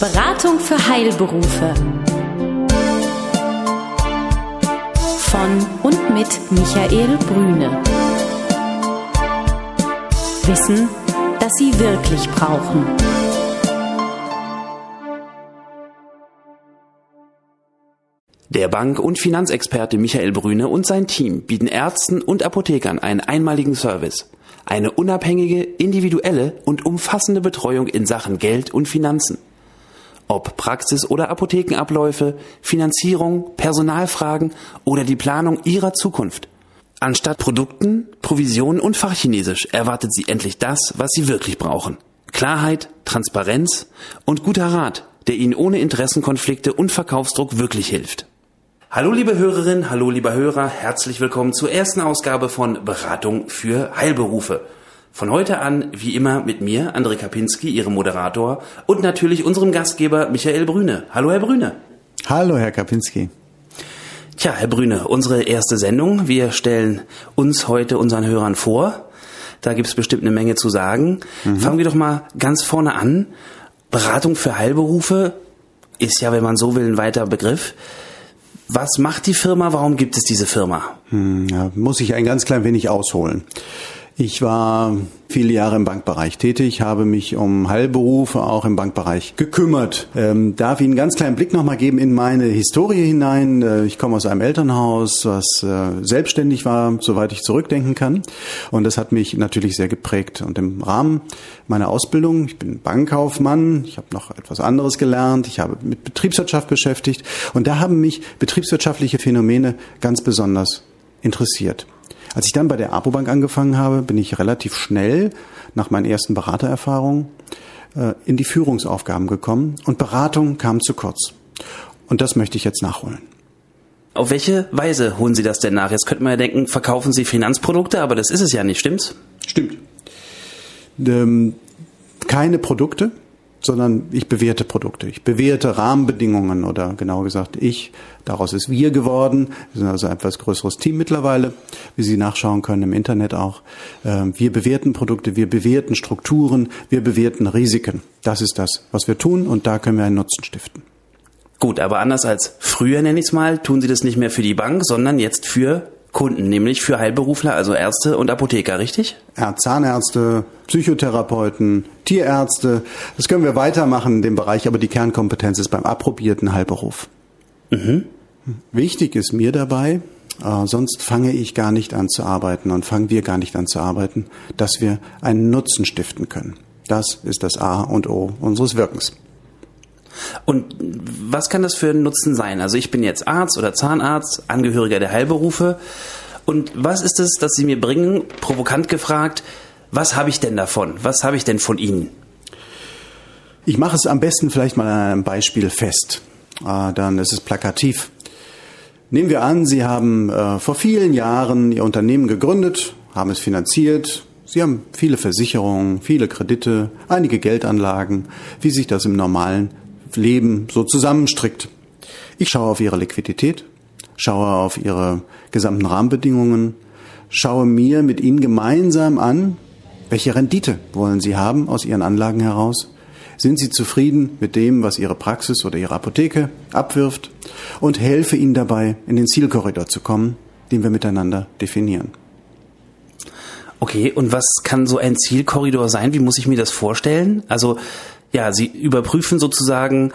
Beratung für Heilberufe. Von und mit Michael Brüne. Wissen, das Sie wirklich brauchen. Der Bank- und Finanzexperte Michael Brüne und sein Team bieten Ärzten und Apothekern einen einmaligen Service. Eine unabhängige, individuelle und umfassende Betreuung in Sachen Geld und Finanzen. Ob Praxis- oder Apothekenabläufe, Finanzierung, Personalfragen oder die Planung Ihrer Zukunft. Anstatt Produkten, Provisionen und Fachchinesisch erwartet Sie endlich das, was Sie wirklich brauchen. Klarheit, Transparenz und guter Rat, der Ihnen ohne Interessenkonflikte und Verkaufsdruck wirklich hilft. Hallo liebe Hörerinnen, hallo lieber Hörer, herzlich willkommen zur ersten Ausgabe von Beratung für Heilberufe. Von heute an, wie immer, mit mir, André Kapinski, Ihrem Moderator, und natürlich unserem Gastgeber Michael Brüne. Hallo Herr Brüne. Hallo Herr Kapinski. Tja, Herr Brüne, unsere erste Sendung. Wir stellen uns heute unseren Hörern vor. Da gibt's bestimmt eine Menge zu sagen. Mhm. Fangen wir doch mal ganz vorne an. Beratung für Heilberufe ist ja, wenn man so will, ein weiter Begriff. Was macht die Firma? Warum gibt es diese Firma? Hm, muss ich ein ganz klein wenig ausholen. Ich war viele Jahre im Bankbereich tätig, habe mich um Heilberufe auch im Bankbereich gekümmert. Ähm, darf Ihnen einen ganz kleinen Blick nochmal geben in meine Historie hinein. Äh, ich komme aus einem Elternhaus, was äh, selbstständig war, soweit ich zurückdenken kann. Und das hat mich natürlich sehr geprägt. Und im Rahmen meiner Ausbildung, ich bin Bankkaufmann, ich habe noch etwas anderes gelernt, ich habe mit Betriebswirtschaft beschäftigt. Und da haben mich betriebswirtschaftliche Phänomene ganz besonders interessiert. Als ich dann bei der Apobank angefangen habe, bin ich relativ schnell nach meinen ersten Beratererfahrungen äh, in die Führungsaufgaben gekommen und Beratung kam zu kurz. Und das möchte ich jetzt nachholen. Auf welche Weise holen Sie das denn nach? Jetzt könnte man ja denken, verkaufen Sie Finanzprodukte, aber das ist es ja nicht, stimmt's? Stimmt. Ähm, keine Produkte, sondern ich bewerte Produkte. Ich bewerte Rahmenbedingungen oder genauer gesagt ich. Daraus ist wir geworden. Wir sind also ein etwas größeres Team mittlerweile, wie Sie nachschauen können im Internet auch. Ähm, wir bewerten Produkte, wir bewerten Strukturen, wir bewerten Risiken. Das ist das, was wir tun und da können wir einen Nutzen stiften. Gut, aber anders als früher nenne ich es mal, tun Sie das nicht mehr für die Bank, sondern jetzt für Kunden, nämlich für Heilberufler, also Ärzte und Apotheker, richtig? Zahnärzte, Psychotherapeuten, Tierärzte. Das können wir weitermachen in dem Bereich, aber die Kernkompetenz ist beim approbierten Heilberuf. Mhm. Wichtig ist mir dabei, äh, sonst fange ich gar nicht an zu arbeiten und fangen wir gar nicht an zu arbeiten, dass wir einen Nutzen stiften können. Das ist das A und O unseres Wirkens. Und was kann das für ein Nutzen sein? Also ich bin jetzt Arzt oder Zahnarzt, Angehöriger der Heilberufe. Und was ist es, das Sie mir bringen? Provokant gefragt, was habe ich denn davon? Was habe ich denn von Ihnen? Ich mache es am besten vielleicht mal an einem Beispiel fest. Ah, dann ist es plakativ. Nehmen wir an, Sie haben äh, vor vielen Jahren Ihr Unternehmen gegründet, haben es finanziert, Sie haben viele Versicherungen, viele Kredite, einige Geldanlagen, wie sich das im normalen Leben so zusammenstrickt. Ich schaue auf ihre Liquidität, schaue auf ihre gesamten Rahmenbedingungen, schaue mir mit ihnen gemeinsam an, welche Rendite wollen sie haben aus ihren Anlagen heraus? Sind sie zufrieden mit dem, was ihre Praxis oder ihre Apotheke abwirft? Und helfe ihnen dabei, in den Zielkorridor zu kommen, den wir miteinander definieren. Okay, und was kann so ein Zielkorridor sein? Wie muss ich mir das vorstellen? Also ja, sie überprüfen sozusagen,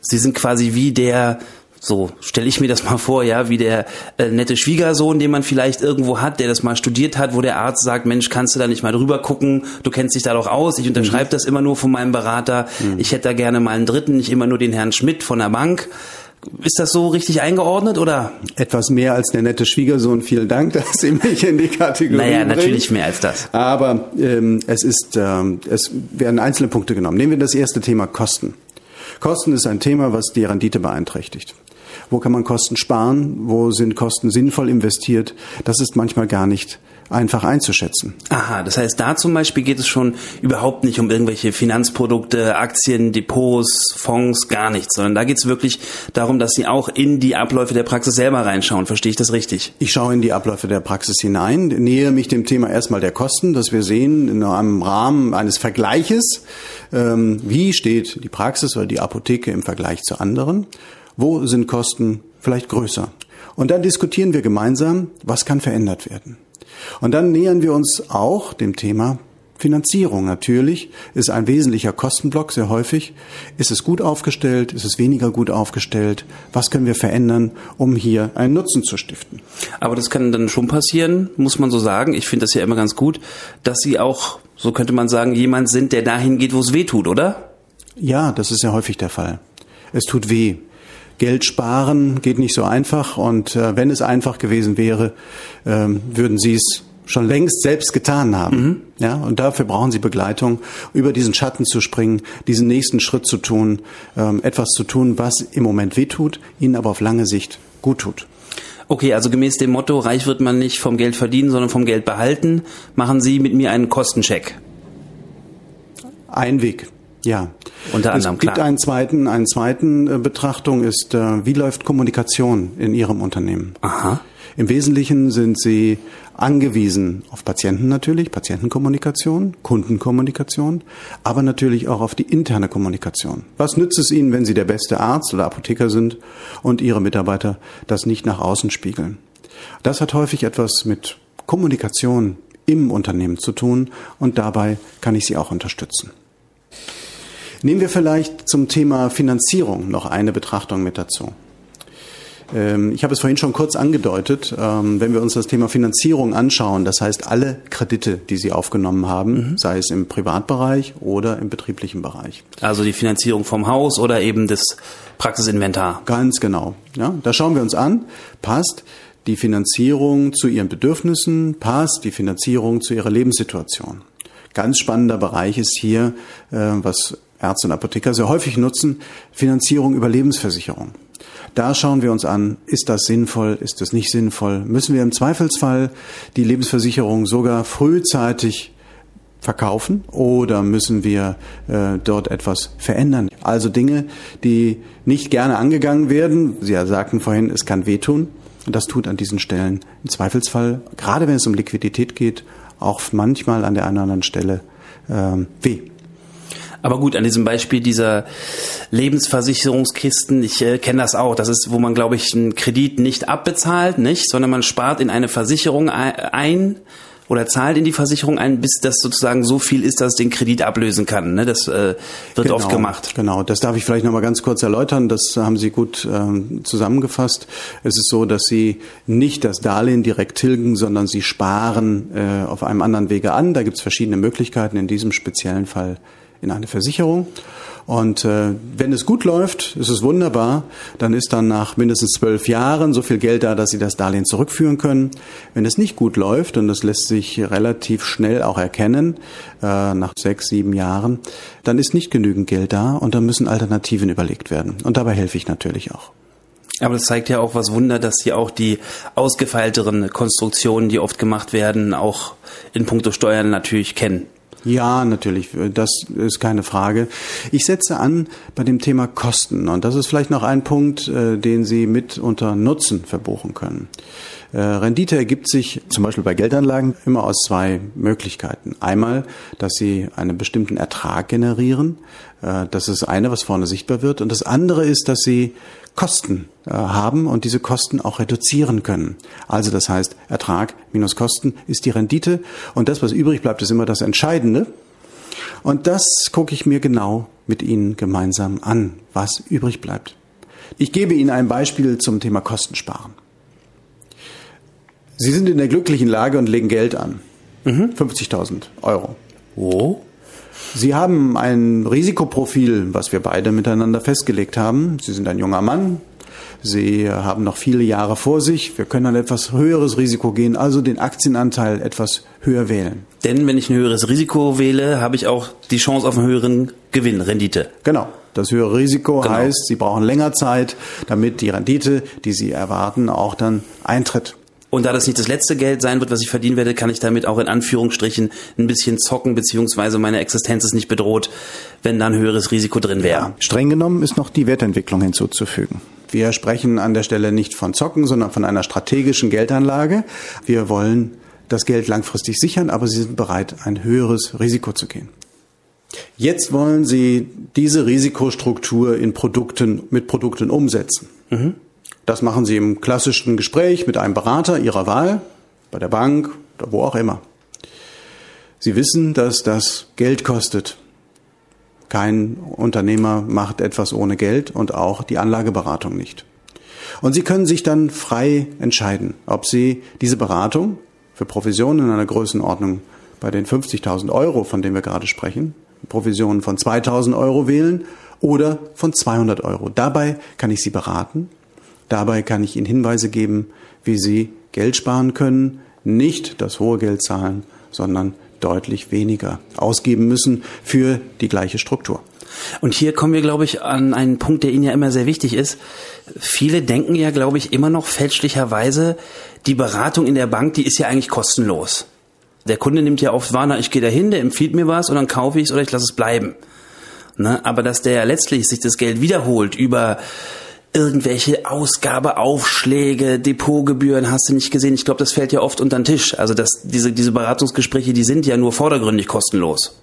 sie sind quasi wie der, so stelle ich mir das mal vor, ja, wie der äh, nette Schwiegersohn, den man vielleicht irgendwo hat, der das mal studiert hat, wo der Arzt sagt, Mensch, kannst du da nicht mal drüber gucken, du kennst dich da doch aus, ich unterschreibe mhm. das immer nur von meinem Berater, mhm. ich hätte da gerne mal einen dritten, nicht immer nur den Herrn Schmidt von der Bank. Ist das so richtig eingeordnet oder? Etwas mehr als der nette Schwiegersohn. Vielen Dank, dass Sie mich in die Kategorie Naja, bringen. natürlich mehr als das. Aber ähm, es ist, ähm, es werden einzelne Punkte genommen. Nehmen wir das erste Thema Kosten. Kosten ist ein Thema, was die Rendite beeinträchtigt. Wo kann man Kosten sparen? Wo sind Kosten sinnvoll investiert? Das ist manchmal gar nicht einfach einzuschätzen. Aha, das heißt, da zum Beispiel geht es schon überhaupt nicht um irgendwelche Finanzprodukte, Aktien, Depots, Fonds, gar nichts, sondern da geht es wirklich darum, dass Sie auch in die Abläufe der Praxis selber reinschauen. Verstehe ich das richtig? Ich schaue in die Abläufe der Praxis hinein, nähere mich dem Thema erstmal der Kosten, dass wir sehen in einem Rahmen eines Vergleiches, ähm, wie steht die Praxis oder die Apotheke im Vergleich zu anderen, wo sind Kosten vielleicht größer. Und dann diskutieren wir gemeinsam, was kann verändert werden. Und dann nähern wir uns auch dem Thema Finanzierung. Natürlich ist ein wesentlicher Kostenblock sehr häufig. Ist es gut aufgestellt? Ist es weniger gut aufgestellt? Was können wir verändern, um hier einen Nutzen zu stiften? Aber das kann dann schon passieren, muss man so sagen. Ich finde das ja immer ganz gut, dass Sie auch, so könnte man sagen, jemand sind, der dahin geht, wo es weh tut, oder? Ja, das ist ja häufig der Fall. Es tut weh. Geld sparen geht nicht so einfach und äh, wenn es einfach gewesen wäre, äh, würden Sie es schon längst selbst getan haben. Mhm. Ja, und dafür brauchen Sie Begleitung, über diesen Schatten zu springen, diesen nächsten Schritt zu tun, ähm, etwas zu tun, was im Moment wehtut, Ihnen aber auf lange Sicht gut tut. Okay, also gemäß dem Motto, reich wird man nicht vom Geld verdienen, sondern vom Geld behalten, machen Sie mit mir einen Kostencheck. Ein Weg. Ja. Unter anderem, es gibt klar. einen zweiten, einen zweiten äh, Betrachtung ist, äh, wie läuft Kommunikation in Ihrem Unternehmen? Aha. Im Wesentlichen sind Sie angewiesen auf Patienten natürlich, Patientenkommunikation, Kundenkommunikation, aber natürlich auch auf die interne Kommunikation. Was nützt es Ihnen, wenn Sie der beste Arzt oder Apotheker sind und Ihre Mitarbeiter das nicht nach außen spiegeln? Das hat häufig etwas mit Kommunikation im Unternehmen zu tun und dabei kann ich Sie auch unterstützen. Nehmen wir vielleicht zum Thema Finanzierung noch eine Betrachtung mit dazu. Ähm, ich habe es vorhin schon kurz angedeutet, ähm, wenn wir uns das Thema Finanzierung anschauen, das heißt alle Kredite, die Sie aufgenommen haben, mhm. sei es im Privatbereich oder im betrieblichen Bereich. Also die Finanzierung vom Haus oder eben das Praxisinventar. Ganz genau. Ja, da schauen wir uns an, passt die Finanzierung zu Ihren Bedürfnissen, passt die Finanzierung zu Ihrer Lebenssituation. Ganz spannender Bereich ist hier, äh, was Ärzte und Apotheker sehr häufig nutzen, Finanzierung über Lebensversicherung. Da schauen wir uns an, ist das sinnvoll, ist das nicht sinnvoll? Müssen wir im Zweifelsfall die Lebensversicherung sogar frühzeitig verkaufen oder müssen wir äh, dort etwas verändern? Also Dinge, die nicht gerne angegangen werden. Sie sagten vorhin, es kann wehtun. Und das tut an diesen Stellen im Zweifelsfall, gerade wenn es um Liquidität geht, auch manchmal an der einen oder anderen Stelle äh, weh. Aber gut, an diesem Beispiel dieser Lebensversicherungskisten, ich äh, kenne das auch. Das ist, wo man, glaube ich, einen Kredit nicht abbezahlt, nicht, sondern man spart in eine Versicherung ein oder zahlt in die Versicherung ein, bis das sozusagen so viel ist, dass es den Kredit ablösen kann. Ne? Das äh, wird genau, oft gemacht. Genau, das darf ich vielleicht noch mal ganz kurz erläutern. Das haben Sie gut ähm, zusammengefasst. Es ist so, dass Sie nicht das Darlehen direkt tilgen, sondern Sie sparen äh, auf einem anderen Wege an. Da gibt es verschiedene Möglichkeiten. In diesem speziellen Fall in eine Versicherung. Und äh, wenn es gut läuft, ist es wunderbar, dann ist dann nach mindestens zwölf Jahren so viel Geld da, dass Sie das Darlehen zurückführen können. Wenn es nicht gut läuft, und das lässt sich relativ schnell auch erkennen, äh, nach sechs, sieben Jahren, dann ist nicht genügend Geld da und dann müssen Alternativen überlegt werden. Und dabei helfe ich natürlich auch. Aber das zeigt ja auch was Wunder, dass Sie auch die ausgefeilteren Konstruktionen, die oft gemacht werden, auch in puncto Steuern natürlich kennen. Ja, natürlich, das ist keine Frage. Ich setze an bei dem Thema Kosten und das ist vielleicht noch ein Punkt, äh, den Sie mit unter Nutzen verbuchen können. Äh, Rendite ergibt sich zum Beispiel bei Geldanlagen immer aus zwei Möglichkeiten. Einmal, dass Sie einen bestimmten Ertrag generieren. Äh, das ist eine, was vorne sichtbar wird. Und das andere ist, dass Sie Kosten äh, haben und diese Kosten auch reduzieren können. Also das heißt, Ertrag minus Kosten ist die Rendite und das, was übrig bleibt, ist immer das Entscheidende. Und das gucke ich mir genau mit Ihnen gemeinsam an, was übrig bleibt. Ich gebe Ihnen ein Beispiel zum Thema Kostensparen. Sie sind in der glücklichen Lage und legen Geld an. Mhm. 50.000 Euro. Wo? Sie haben ein Risikoprofil, was wir beide miteinander festgelegt haben. Sie sind ein junger Mann. Sie haben noch viele Jahre vor sich. Wir können ein etwas höheres Risiko gehen, also den Aktienanteil etwas höher wählen. Denn wenn ich ein höheres Risiko wähle, habe ich auch die Chance auf einen höheren Gewinn, Rendite. Genau. Das höhere Risiko genau. heißt, Sie brauchen länger Zeit, damit die Rendite, die Sie erwarten, auch dann eintritt. Und da das nicht das letzte Geld sein wird, was ich verdienen werde, kann ich damit auch in Anführungsstrichen ein bisschen zocken, beziehungsweise meine Existenz ist nicht bedroht, wenn da ein höheres Risiko drin wäre. Ja, streng genommen ist noch die Wertentwicklung hinzuzufügen. Wir sprechen an der Stelle nicht von Zocken, sondern von einer strategischen Geldanlage. Wir wollen das Geld langfristig sichern, aber Sie sind bereit, ein höheres Risiko zu gehen. Jetzt wollen Sie diese Risikostruktur in Produkten, mit Produkten umsetzen. Mhm. Das machen Sie im klassischen Gespräch mit einem Berater Ihrer Wahl, bei der Bank oder wo auch immer. Sie wissen, dass das Geld kostet. Kein Unternehmer macht etwas ohne Geld und auch die Anlageberatung nicht. Und Sie können sich dann frei entscheiden, ob Sie diese Beratung für Provisionen in einer Größenordnung bei den 50.000 Euro, von denen wir gerade sprechen, Provisionen von 2.000 Euro wählen oder von 200 Euro. Dabei kann ich Sie beraten Dabei kann ich Ihnen Hinweise geben, wie Sie Geld sparen können, nicht das hohe Geld zahlen, sondern deutlich weniger ausgeben müssen für die gleiche Struktur. Und hier kommen wir, glaube ich, an einen Punkt, der Ihnen ja immer sehr wichtig ist. Viele denken ja, glaube ich, immer noch fälschlicherweise, die Beratung in der Bank, die ist ja eigentlich kostenlos. Der Kunde nimmt ja oft wahr, na, ich gehe dahin, der empfiehlt mir was und dann kaufe ich es oder ich lasse es bleiben. Ne? Aber dass der ja letztlich sich das Geld wiederholt über irgendwelche Ausgabeaufschläge, Depotgebühren hast du nicht gesehen. Ich glaube, das fällt ja oft unter den Tisch. Also dass diese, diese Beratungsgespräche, die sind ja nur vordergründig kostenlos.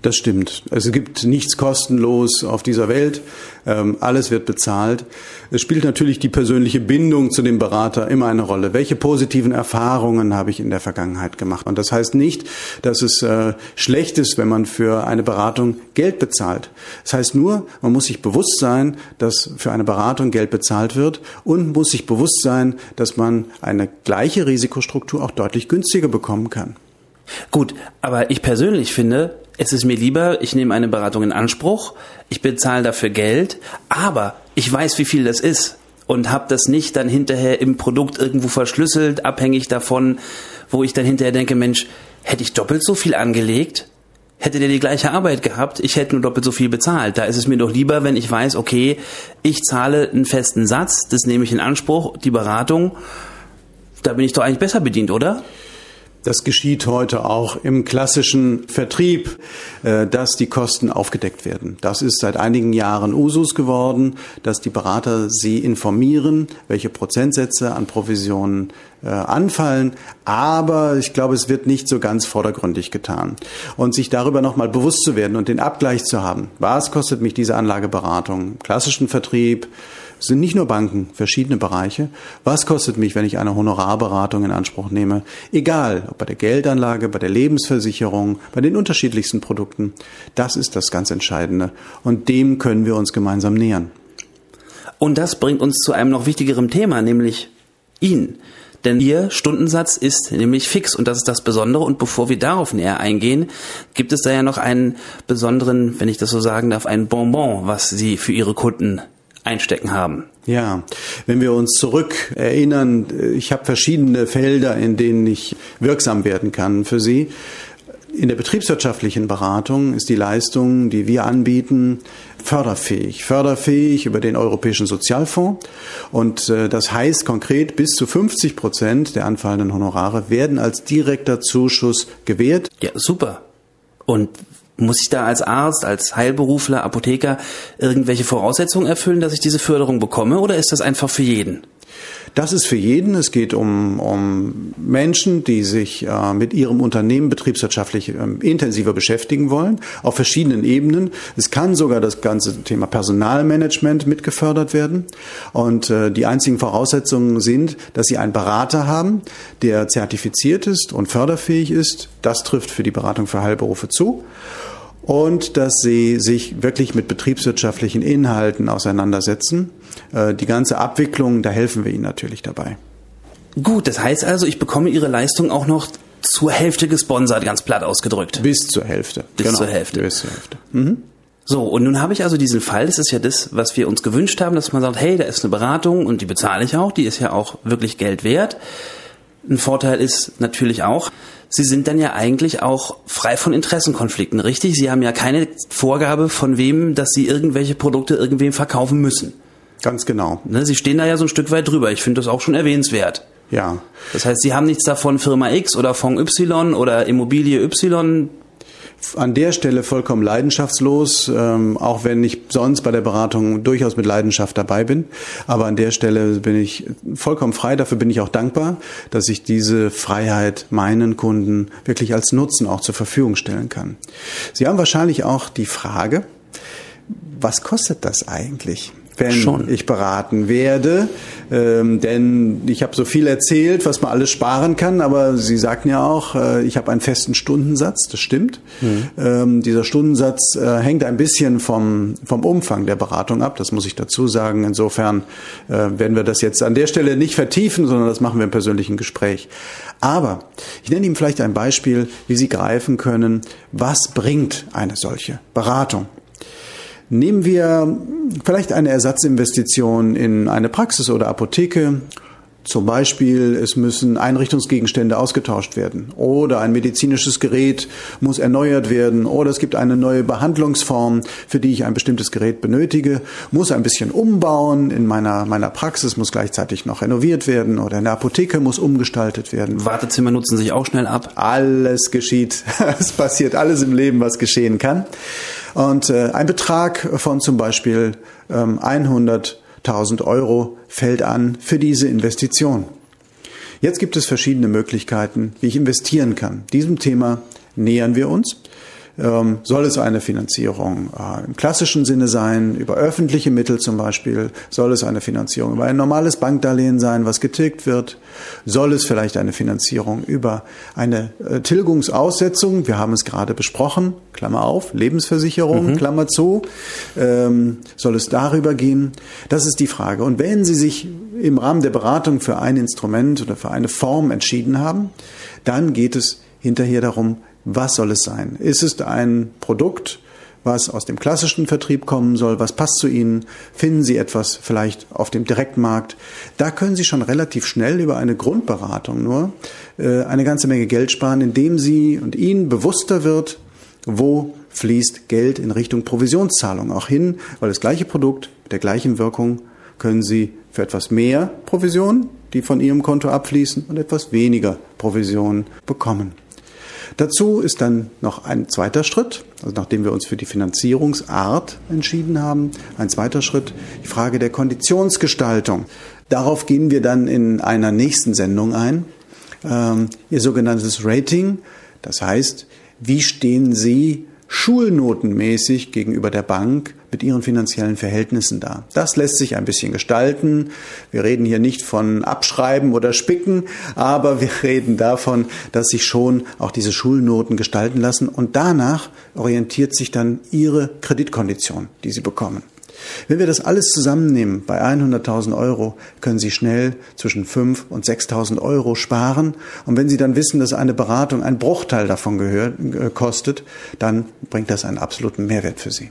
Das stimmt. Es gibt nichts kostenlos auf dieser Welt. Ähm, alles wird bezahlt. Es spielt natürlich die persönliche Bindung zu dem Berater immer eine Rolle. Welche positiven Erfahrungen habe ich in der Vergangenheit gemacht? Und das heißt nicht, dass es äh, schlecht ist, wenn man für eine Beratung Geld bezahlt. Das heißt nur, man muss sich bewusst sein, dass für eine Beratung Geld bezahlt wird und muss sich bewusst sein, dass man eine gleiche Risikostruktur auch deutlich günstiger bekommen kann. Gut, aber ich persönlich finde, es ist mir lieber, ich nehme eine Beratung in Anspruch, ich bezahle dafür Geld, aber ich weiß, wie viel das ist und habe das nicht dann hinterher im Produkt irgendwo verschlüsselt, abhängig davon, wo ich dann hinterher denke, Mensch, hätte ich doppelt so viel angelegt? Hätte der die gleiche Arbeit gehabt, ich hätte nur doppelt so viel bezahlt. Da ist es mir doch lieber, wenn ich weiß, okay, ich zahle einen festen Satz, das nehme ich in Anspruch, die Beratung, da bin ich doch eigentlich besser bedient, oder? Das geschieht heute auch im klassischen Vertrieb, äh, dass die Kosten aufgedeckt werden. Das ist seit einigen Jahren Usus geworden, dass die Berater sie informieren, welche Prozentsätze an Provisionen äh, anfallen. Aber ich glaube, es wird nicht so ganz vordergründig getan. Und sich darüber nochmal bewusst zu werden und den Abgleich zu haben. Was kostet mich diese Anlageberatung klassischen Vertrieb? Sind nicht nur Banken, verschiedene Bereiche. Was kostet mich, wenn ich eine Honorarberatung in Anspruch nehme? Egal, ob bei der Geldanlage, bei der Lebensversicherung, bei den unterschiedlichsten Produkten. Das ist das ganz Entscheidende. Und dem können wir uns gemeinsam nähern. Und das bringt uns zu einem noch wichtigeren Thema, nämlich ihn. Denn Ihr Stundensatz ist nämlich fix und das ist das Besondere. Und bevor wir darauf näher eingehen, gibt es da ja noch einen besonderen, wenn ich das so sagen darf, einen Bonbon, was Sie für Ihre Kunden einstecken haben. Ja, wenn wir uns zurück erinnern, ich habe verschiedene Felder, in denen ich wirksam werden kann für Sie. In der betriebswirtschaftlichen Beratung ist die Leistung, die wir anbieten, förderfähig. Förderfähig über den Europäischen Sozialfonds. Und äh, das heißt konkret, bis zu 50 Prozent der anfallenden Honorare werden als direkter Zuschuss gewährt. Ja, super. Und muss ich da als Arzt, als Heilberufler, Apotheker irgendwelche Voraussetzungen erfüllen, dass ich diese Förderung bekomme oder ist das einfach für jeden? Das ist für jeden. Es geht um, um Menschen, die sich äh, mit ihrem Unternehmen betriebswirtschaftlich äh, intensiver beschäftigen wollen, auf verschiedenen Ebenen. Es kann sogar das ganze Thema Personalmanagement mitgefördert werden. Und äh, die einzigen Voraussetzungen sind, dass Sie einen Berater haben, der zertifiziert ist und förderfähig ist. Das trifft für die Beratung für Heilberufe zu und dass sie sich wirklich mit betriebswirtschaftlichen Inhalten auseinandersetzen. Äh, die ganze Abwicklung, da helfen wir ihnen natürlich dabei. Gut, das heißt also, ich bekomme Ihre Leistung auch noch zur Hälfte gesponsert, ganz platt ausgedrückt. Bis zur Hälfte. Bis genau. zur Hälfte. Bis zur Hälfte. Mhm. So, und nun habe ich also diesen Fall, das ist ja das, was wir uns gewünscht haben, dass man sagt, hey, da ist eine Beratung und die bezahle ich auch, die ist ja auch wirklich Geld wert. Ein Vorteil ist natürlich auch, Sie sind dann ja eigentlich auch frei von Interessenkonflikten, richtig? Sie haben ja keine Vorgabe von wem, dass Sie irgendwelche Produkte irgendwem verkaufen müssen. Ganz genau. Ne, Sie stehen da ja so ein Stück weit drüber. Ich finde das auch schon erwähnenswert. Ja. Das heißt, Sie haben nichts davon, Firma X oder Fonds Y oder Immobilie Y an der Stelle vollkommen leidenschaftslos, ähm, auch wenn ich sonst bei der Beratung durchaus mit Leidenschaft dabei bin. Aber an der Stelle bin ich vollkommen frei. Dafür bin ich auch dankbar, dass ich diese Freiheit meinen Kunden wirklich als Nutzen auch zur Verfügung stellen kann. Sie haben wahrscheinlich auch die Frage, was kostet das eigentlich? Wenn Schon. ich beraten werde. Ähm, denn ich habe so viel erzählt, was man alles sparen kann, aber Sie sagten ja auch, äh, ich habe einen festen Stundensatz, das stimmt. Mhm. Ähm, dieser Stundensatz äh, hängt ein bisschen vom, vom Umfang der Beratung ab, das muss ich dazu sagen. Insofern äh, werden wir das jetzt an der Stelle nicht vertiefen, sondern das machen wir im persönlichen Gespräch. Aber ich nenne Ihnen vielleicht ein Beispiel, wie Sie greifen können, was bringt eine solche Beratung. Nehmen wir vielleicht eine Ersatzinvestition in eine Praxis oder Apotheke. Zum Beispiel, es müssen Einrichtungsgegenstände ausgetauscht werden oder ein medizinisches Gerät muss erneuert werden oder es gibt eine neue Behandlungsform, für die ich ein bestimmtes Gerät benötige, muss ein bisschen umbauen in meiner, meiner Praxis, muss gleichzeitig noch renoviert werden oder in der Apotheke muss umgestaltet werden. Wartezimmer nutzen sich auch schnell ab. Alles geschieht. Es passiert alles im Leben, was geschehen kann. Und äh, ein Betrag von zum Beispiel ähm, 100.000 Euro fällt an für diese Investition. Jetzt gibt es verschiedene Möglichkeiten, wie ich investieren kann. Diesem Thema nähern wir uns. Ähm, soll es eine Finanzierung äh, im klassischen Sinne sein, über öffentliche Mittel zum Beispiel? Soll es eine Finanzierung über ein normales Bankdarlehen sein, was getilgt wird? Soll es vielleicht eine Finanzierung über eine äh, Tilgungsaussetzung? Wir haben es gerade besprochen, Klammer auf, Lebensversicherung, mhm. Klammer zu. Ähm, soll es darüber gehen? Das ist die Frage. Und wenn Sie sich im Rahmen der Beratung für ein Instrument oder für eine Form entschieden haben, dann geht es hinterher darum, was soll es sein? Ist es ein Produkt, was aus dem klassischen Vertrieb kommen soll? Was passt zu Ihnen? Finden Sie etwas vielleicht auf dem Direktmarkt? Da können Sie schon relativ schnell über eine Grundberatung nur äh, eine ganze Menge Geld sparen, indem Sie und Ihnen bewusster wird, wo fließt Geld in Richtung Provisionszahlung auch hin, weil das gleiche Produkt mit der gleichen Wirkung können Sie für etwas mehr Provision, die von Ihrem Konto abfließen, und etwas weniger Provision bekommen. Dazu ist dann noch ein zweiter Schritt, also nachdem wir uns für die Finanzierungsart entschieden haben, ein zweiter Schritt, die Frage der Konditionsgestaltung. Darauf gehen wir dann in einer nächsten Sendung ein. Ähm, ihr sogenanntes Rating, das heißt, wie stehen Sie schulnotenmäßig gegenüber der Bank mit ihren finanziellen Verhältnissen da. Das lässt sich ein bisschen gestalten. Wir reden hier nicht von Abschreiben oder Spicken, aber wir reden davon, dass sich schon auch diese Schulnoten gestalten lassen und danach orientiert sich dann ihre Kreditkondition, die sie bekommen. Wenn wir das alles zusammennehmen, bei 100.000 Euro können Sie schnell zwischen 5.000 und 6.000 Euro sparen. Und wenn Sie dann wissen, dass eine Beratung ein Bruchteil davon gehört, äh, kostet, dann bringt das einen absoluten Mehrwert für Sie.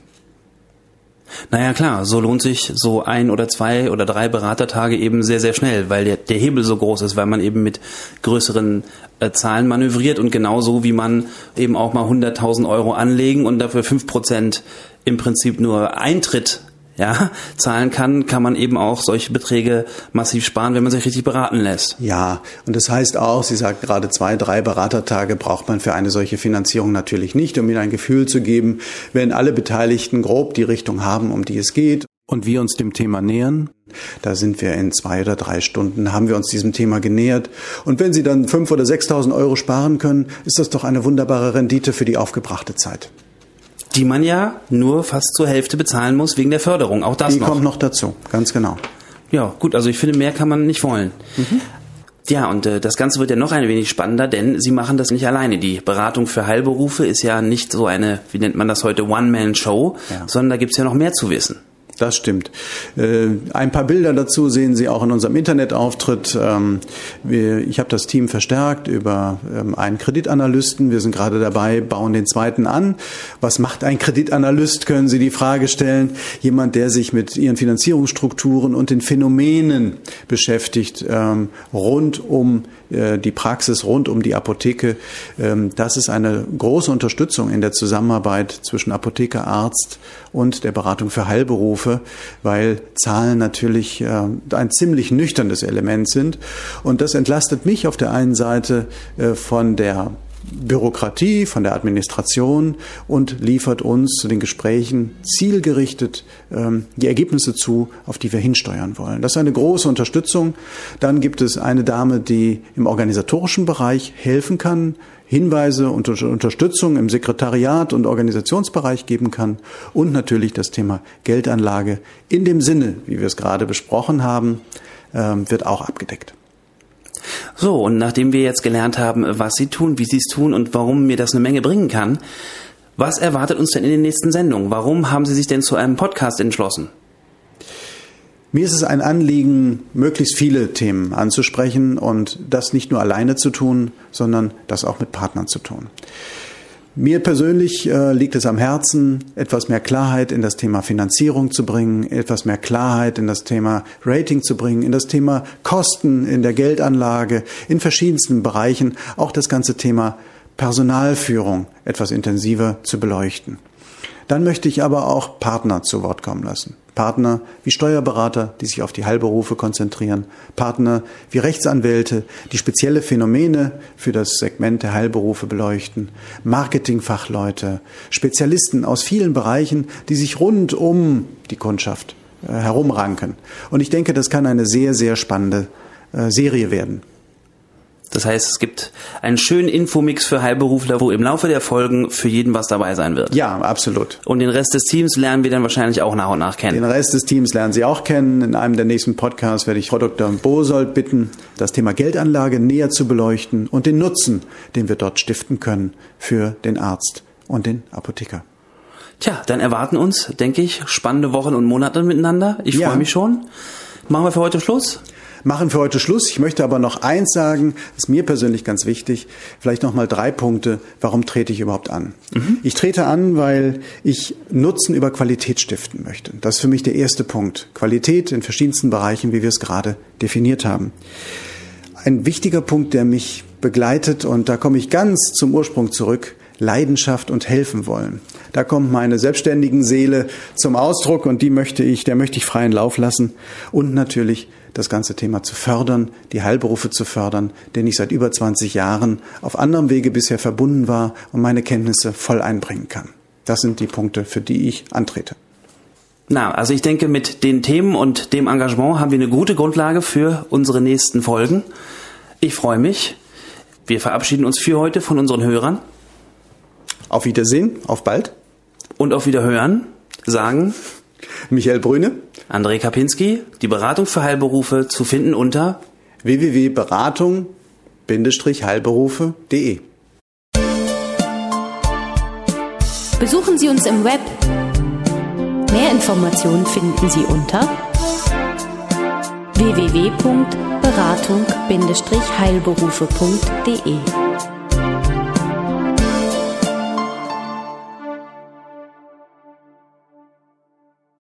Naja klar, so lohnt sich so ein oder zwei oder drei Beratertage eben sehr, sehr schnell, weil der, der Hebel so groß ist, weil man eben mit größeren äh, Zahlen manövriert und genauso wie man eben auch mal 100.000 Euro anlegen und dafür fünf Prozent im Prinzip nur Eintritt ja, zahlen kann, kann man eben auch solche Beträge massiv sparen, wenn man sich richtig beraten lässt. Ja, und das heißt auch, Sie sagt gerade zwei, drei Beratertage braucht man für eine solche Finanzierung natürlich nicht, um Ihnen ein Gefühl zu geben, wenn alle Beteiligten grob die Richtung haben, um die es geht und wir uns dem Thema nähern. Da sind wir in zwei oder drei Stunden, haben wir uns diesem Thema genähert. Und wenn Sie dann fünf oder sechstausend Euro sparen können, ist das doch eine wunderbare Rendite für die aufgebrachte Zeit die man ja nur fast zur Hälfte bezahlen muss wegen der Förderung. Auch das die noch. kommt noch dazu, ganz genau. Ja, gut, also ich finde, mehr kann man nicht wollen. Mhm. Ja, und äh, das Ganze wird ja noch ein wenig spannender, denn Sie machen das nicht alleine. Die Beratung für Heilberufe ist ja nicht so eine, wie nennt man das heute, One-Man-Show, ja. sondern da gibt's ja noch mehr zu wissen. Das stimmt. Äh, ein paar Bilder dazu sehen Sie auch in unserem Internetauftritt. Ähm, ich habe das Team verstärkt über ähm, einen Kreditanalysten. Wir sind gerade dabei, bauen den zweiten an. Was macht ein Kreditanalyst, können Sie die Frage stellen. Jemand, der sich mit Ihren Finanzierungsstrukturen und den Phänomenen beschäftigt, ähm, rund um äh, die Praxis, rund um die Apotheke. Das ist eine große Unterstützung in der Zusammenarbeit zwischen Apotheker, Arzt und der Beratung für Heilberufe. Heilberufe, weil Zahlen natürlich äh, ein ziemlich nüchternes Element sind. Und das entlastet mich auf der einen Seite äh, von der Bürokratie, von der Administration und liefert uns zu den Gesprächen zielgerichtet ähm, die Ergebnisse zu, auf die wir hinsteuern wollen. Das ist eine große Unterstützung. Dann gibt es eine Dame, die im organisatorischen Bereich helfen kann, Hinweise und Unterstützung im Sekretariat und Organisationsbereich geben kann und natürlich das Thema Geldanlage in dem Sinne, wie wir es gerade besprochen haben, ähm, wird auch abgedeckt. So, und nachdem wir jetzt gelernt haben, was Sie tun, wie Sie es tun und warum mir das eine Menge bringen kann, was erwartet uns denn in den nächsten Sendungen? Warum haben Sie sich denn zu einem Podcast entschlossen? Mir ist es ein Anliegen, möglichst viele Themen anzusprechen und das nicht nur alleine zu tun, sondern das auch mit Partnern zu tun. Mir persönlich äh, liegt es am Herzen, etwas mehr Klarheit in das Thema Finanzierung zu bringen, etwas mehr Klarheit in das Thema Rating zu bringen, in das Thema Kosten in der Geldanlage, in verschiedensten Bereichen, auch das ganze Thema Personalführung etwas intensiver zu beleuchten. Dann möchte ich aber auch Partner zu Wort kommen lassen. Partner wie Steuerberater, die sich auf die Heilberufe konzentrieren, Partner wie Rechtsanwälte, die spezielle Phänomene für das Segment der Heilberufe beleuchten, Marketingfachleute, Spezialisten aus vielen Bereichen, die sich rund um die Kundschaft äh, herumranken. Und ich denke, das kann eine sehr, sehr spannende äh, Serie werden. Das heißt, es gibt einen schönen Infomix für Heilberufler, wo im Laufe der Folgen für jeden was dabei sein wird. Ja, absolut. Und den Rest des Teams lernen wir dann wahrscheinlich auch nach und nach kennen. Den Rest des Teams lernen Sie auch kennen. In einem der nächsten Podcasts werde ich Frau Dr. Bosold bitten, das Thema Geldanlage näher zu beleuchten und den Nutzen, den wir dort stiften können für den Arzt und den Apotheker. Tja, dann erwarten uns, denke ich, spannende Wochen und Monate miteinander. Ich ja. freue mich schon. Machen wir für heute Schluss? Machen für heute Schluss. Ich möchte aber noch eins sagen, ist mir persönlich ganz wichtig. Vielleicht noch mal drei Punkte. Warum trete ich überhaupt an? Mhm. Ich trete an, weil ich Nutzen über Qualität stiften möchte. Das ist für mich der erste Punkt. Qualität in verschiedensten Bereichen, wie wir es gerade definiert haben. Ein wichtiger Punkt, der mich begleitet, und da komme ich ganz zum Ursprung zurück, Leidenschaft und helfen wollen. Da kommt meine selbstständigen Seele zum Ausdruck und die möchte ich, der möchte ich freien Lauf lassen und natürlich das ganze Thema zu fördern, die Heilberufe zu fördern, den ich seit über 20 Jahren auf anderem Wege bisher verbunden war und meine Kenntnisse voll einbringen kann. Das sind die Punkte, für die ich antrete. Na, also ich denke, mit den Themen und dem Engagement haben wir eine gute Grundlage für unsere nächsten Folgen. Ich freue mich. Wir verabschieden uns für heute von unseren Hörern. Auf Wiedersehen, auf bald. Und auf Wiederhören sagen Michael Brüne, André Kapinski, die Beratung für Heilberufe zu finden unter www.beratung-heilberufe.de. Besuchen Sie uns im Web. Mehr Informationen finden Sie unter www.beratung-heilberufe.de.